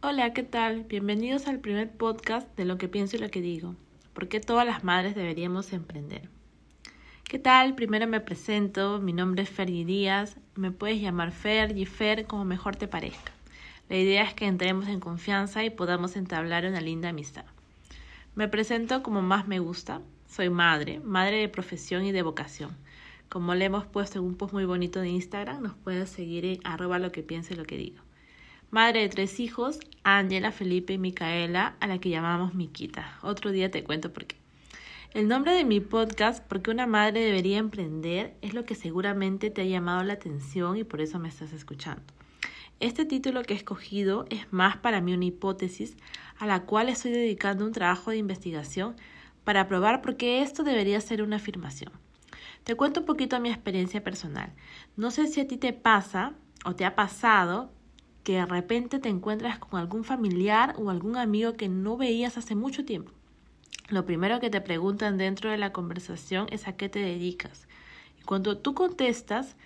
Hola, ¿qué tal? Bienvenidos al primer podcast de lo que pienso y lo que digo. ¿Por qué todas las madres deberíamos emprender? ¿Qué tal? Primero me presento, mi nombre es Fergie Díaz, me puedes llamar Fer y Fer como mejor te parezca. La idea es que entremos en confianza y podamos entablar una linda amistad. Me presento como más me gusta, soy madre, madre de profesión y de vocación. Como le hemos puesto en un post muy bonito de Instagram, nos puedes seguir en arroba lo que piense y lo que digo. Madre de tres hijos, Ángela, Felipe y Micaela, a la que llamamos Miquita. Otro día te cuento por qué. El nombre de mi podcast, Porque una madre debería emprender, es lo que seguramente te ha llamado la atención y por eso me estás escuchando. Este título que he escogido es más para mí una hipótesis a la cual estoy dedicando un trabajo de investigación para probar por qué esto debería ser una afirmación. Te cuento un poquito mi experiencia personal. No sé si a ti te pasa o te ha pasado que de repente te encuentras con algún familiar o algún amigo que no veías hace mucho tiempo. Lo primero que te preguntan dentro de la conversación es a qué te dedicas. Y cuando tú contestas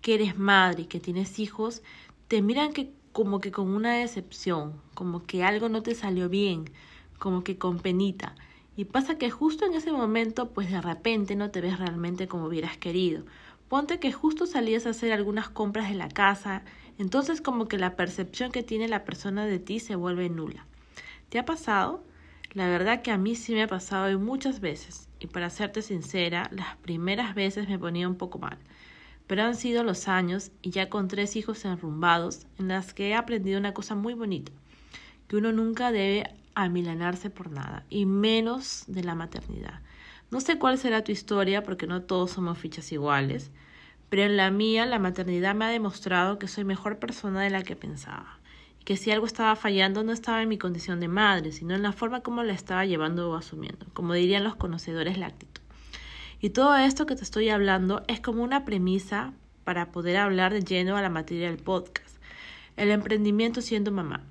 que eres madre y que tienes hijos, te miran que como que con una decepción, como que algo no te salió bien, como que con penita. Y pasa que justo en ese momento, pues de repente no te ves realmente como hubieras querido. Ponte que justo salías a hacer algunas compras de la casa entonces como que la percepción que tiene la persona de ti se vuelve nula. ¿Te ha pasado? La verdad que a mí sí me ha pasado muchas veces, y para serte sincera, las primeras veces me ponía un poco mal. Pero han sido los años, y ya con tres hijos enrumbados, en las que he aprendido una cosa muy bonita, que uno nunca debe amilanarse por nada, y menos de la maternidad. No sé cuál será tu historia, porque no todos somos fichas iguales, pero en la mía la maternidad me ha demostrado que soy mejor persona de la que pensaba, y que si algo estaba fallando no estaba en mi condición de madre, sino en la forma como la estaba llevando o asumiendo, como dirían los conocedores la Y todo esto que te estoy hablando es como una premisa para poder hablar de lleno a la materia del podcast, el emprendimiento siendo mamá.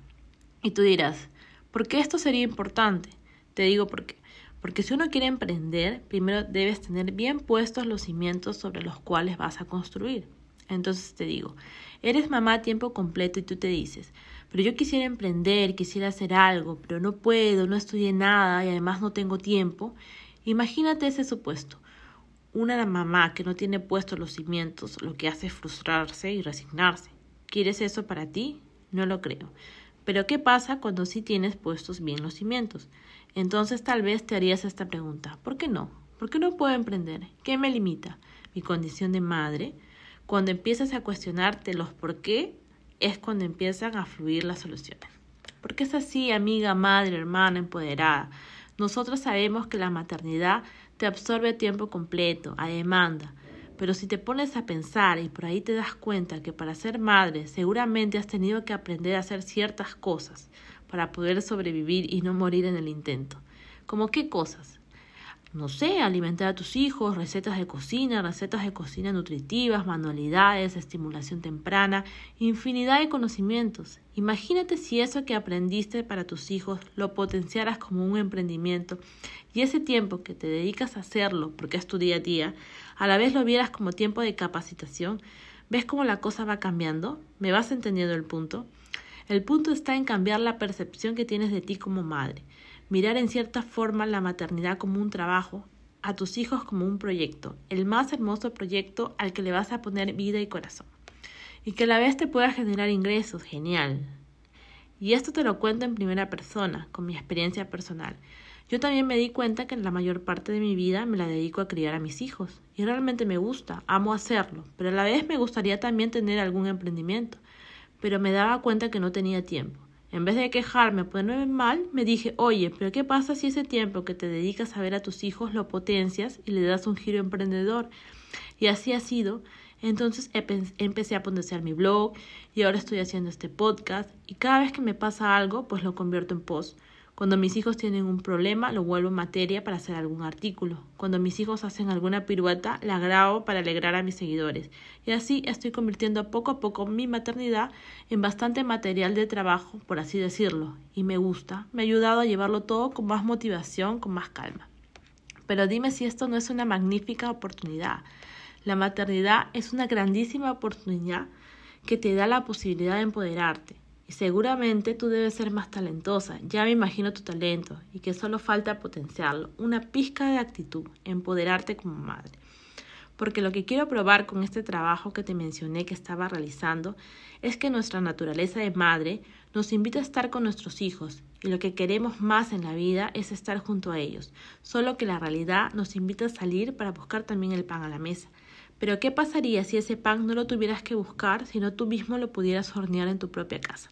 Y tú dirás, ¿por qué esto sería importante? Te digo por qué. Porque si uno quiere emprender, primero debes tener bien puestos los cimientos sobre los cuales vas a construir. Entonces te digo, eres mamá a tiempo completo y tú te dices, pero yo quisiera emprender, quisiera hacer algo, pero no puedo, no estudié nada y además no tengo tiempo. Imagínate ese supuesto. Una mamá que no tiene puestos los cimientos lo que hace es frustrarse y resignarse. ¿Quieres eso para ti? No lo creo. Pero ¿qué pasa cuando sí tienes puestos bien los cimientos? Entonces tal vez te harías esta pregunta. ¿Por qué no? ¿Por qué no puedo emprender? ¿Qué me limita? ¿Mi condición de madre? Cuando empiezas a cuestionarte los por qué, es cuando empiezan a fluir las soluciones. Porque es así, amiga, madre, hermana, empoderada. Nosotros sabemos que la maternidad te absorbe a tiempo completo, a demanda. Pero si te pones a pensar y por ahí te das cuenta que para ser madre seguramente has tenido que aprender a hacer ciertas cosas, para poder sobrevivir y no morir en el intento. ¿Como qué cosas? No sé, alimentar a tus hijos, recetas de cocina, recetas de cocina nutritivas, manualidades, estimulación temprana, infinidad de conocimientos. Imagínate si eso que aprendiste para tus hijos lo potenciaras como un emprendimiento y ese tiempo que te dedicas a hacerlo, porque es tu día a día, a la vez lo vieras como tiempo de capacitación. ¿Ves cómo la cosa va cambiando? ¿Me vas entendiendo el punto? El punto está en cambiar la percepción que tienes de ti como madre, mirar en cierta forma la maternidad como un trabajo, a tus hijos como un proyecto, el más hermoso proyecto al que le vas a poner vida y corazón. Y que a la vez te pueda generar ingresos, genial. Y esto te lo cuento en primera persona, con mi experiencia personal. Yo también me di cuenta que en la mayor parte de mi vida me la dedico a criar a mis hijos. Y realmente me gusta, amo hacerlo, pero a la vez me gustaría también tener algún emprendimiento pero me daba cuenta que no tenía tiempo. En vez de quejarme o ponerme mal, me dije, oye, pero ¿qué pasa si ese tiempo que te dedicas a ver a tus hijos lo potencias y le das un giro emprendedor? Y así ha sido. Entonces empecé a potenciar mi blog y ahora estoy haciendo este podcast y cada vez que me pasa algo, pues lo convierto en post. Cuando mis hijos tienen un problema, lo vuelvo materia para hacer algún artículo. Cuando mis hijos hacen alguna pirueta, la grabo para alegrar a mis seguidores. Y así estoy convirtiendo poco a poco mi maternidad en bastante material de trabajo, por así decirlo. Y me gusta. Me ha ayudado a llevarlo todo con más motivación, con más calma. Pero dime si esto no es una magnífica oportunidad. La maternidad es una grandísima oportunidad que te da la posibilidad de empoderarte Y seguramente tú debes ser más talentosa, ya me imagino tu talento, y que solo falta potenciarlo, una pizca de actitud, empoderarte como madre. Porque lo que quiero probar con este trabajo que te mencioné que estaba realizando es que nuestra naturaleza de madre nos invita a estar con nuestros hijos, y lo que queremos más en la vida es estar junto a ellos, solo que la realidad nos invita a salir para buscar también el pan a la mesa. Pero ¿qué pasaría si ese pan no lo tuvieras que buscar, sino tú mismo lo pudieras hornear en tu propia casa?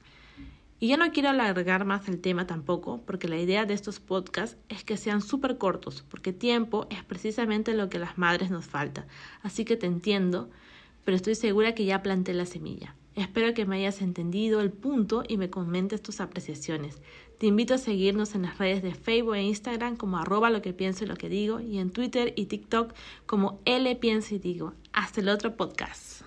Y ya no quiero alargar más el tema tampoco, porque la idea de estos podcasts es que sean súper cortos, porque tiempo es precisamente lo que las madres nos falta. Así que te entiendo, pero estoy segura que ya planté la semilla. Espero que me hayas entendido el punto y me comentes tus apreciaciones. Te invito a seguirnos en las redes de Facebook e Instagram como arroba lo que pienso y lo que digo y en Twitter y TikTok como L pienso y digo. Hasta el otro podcast.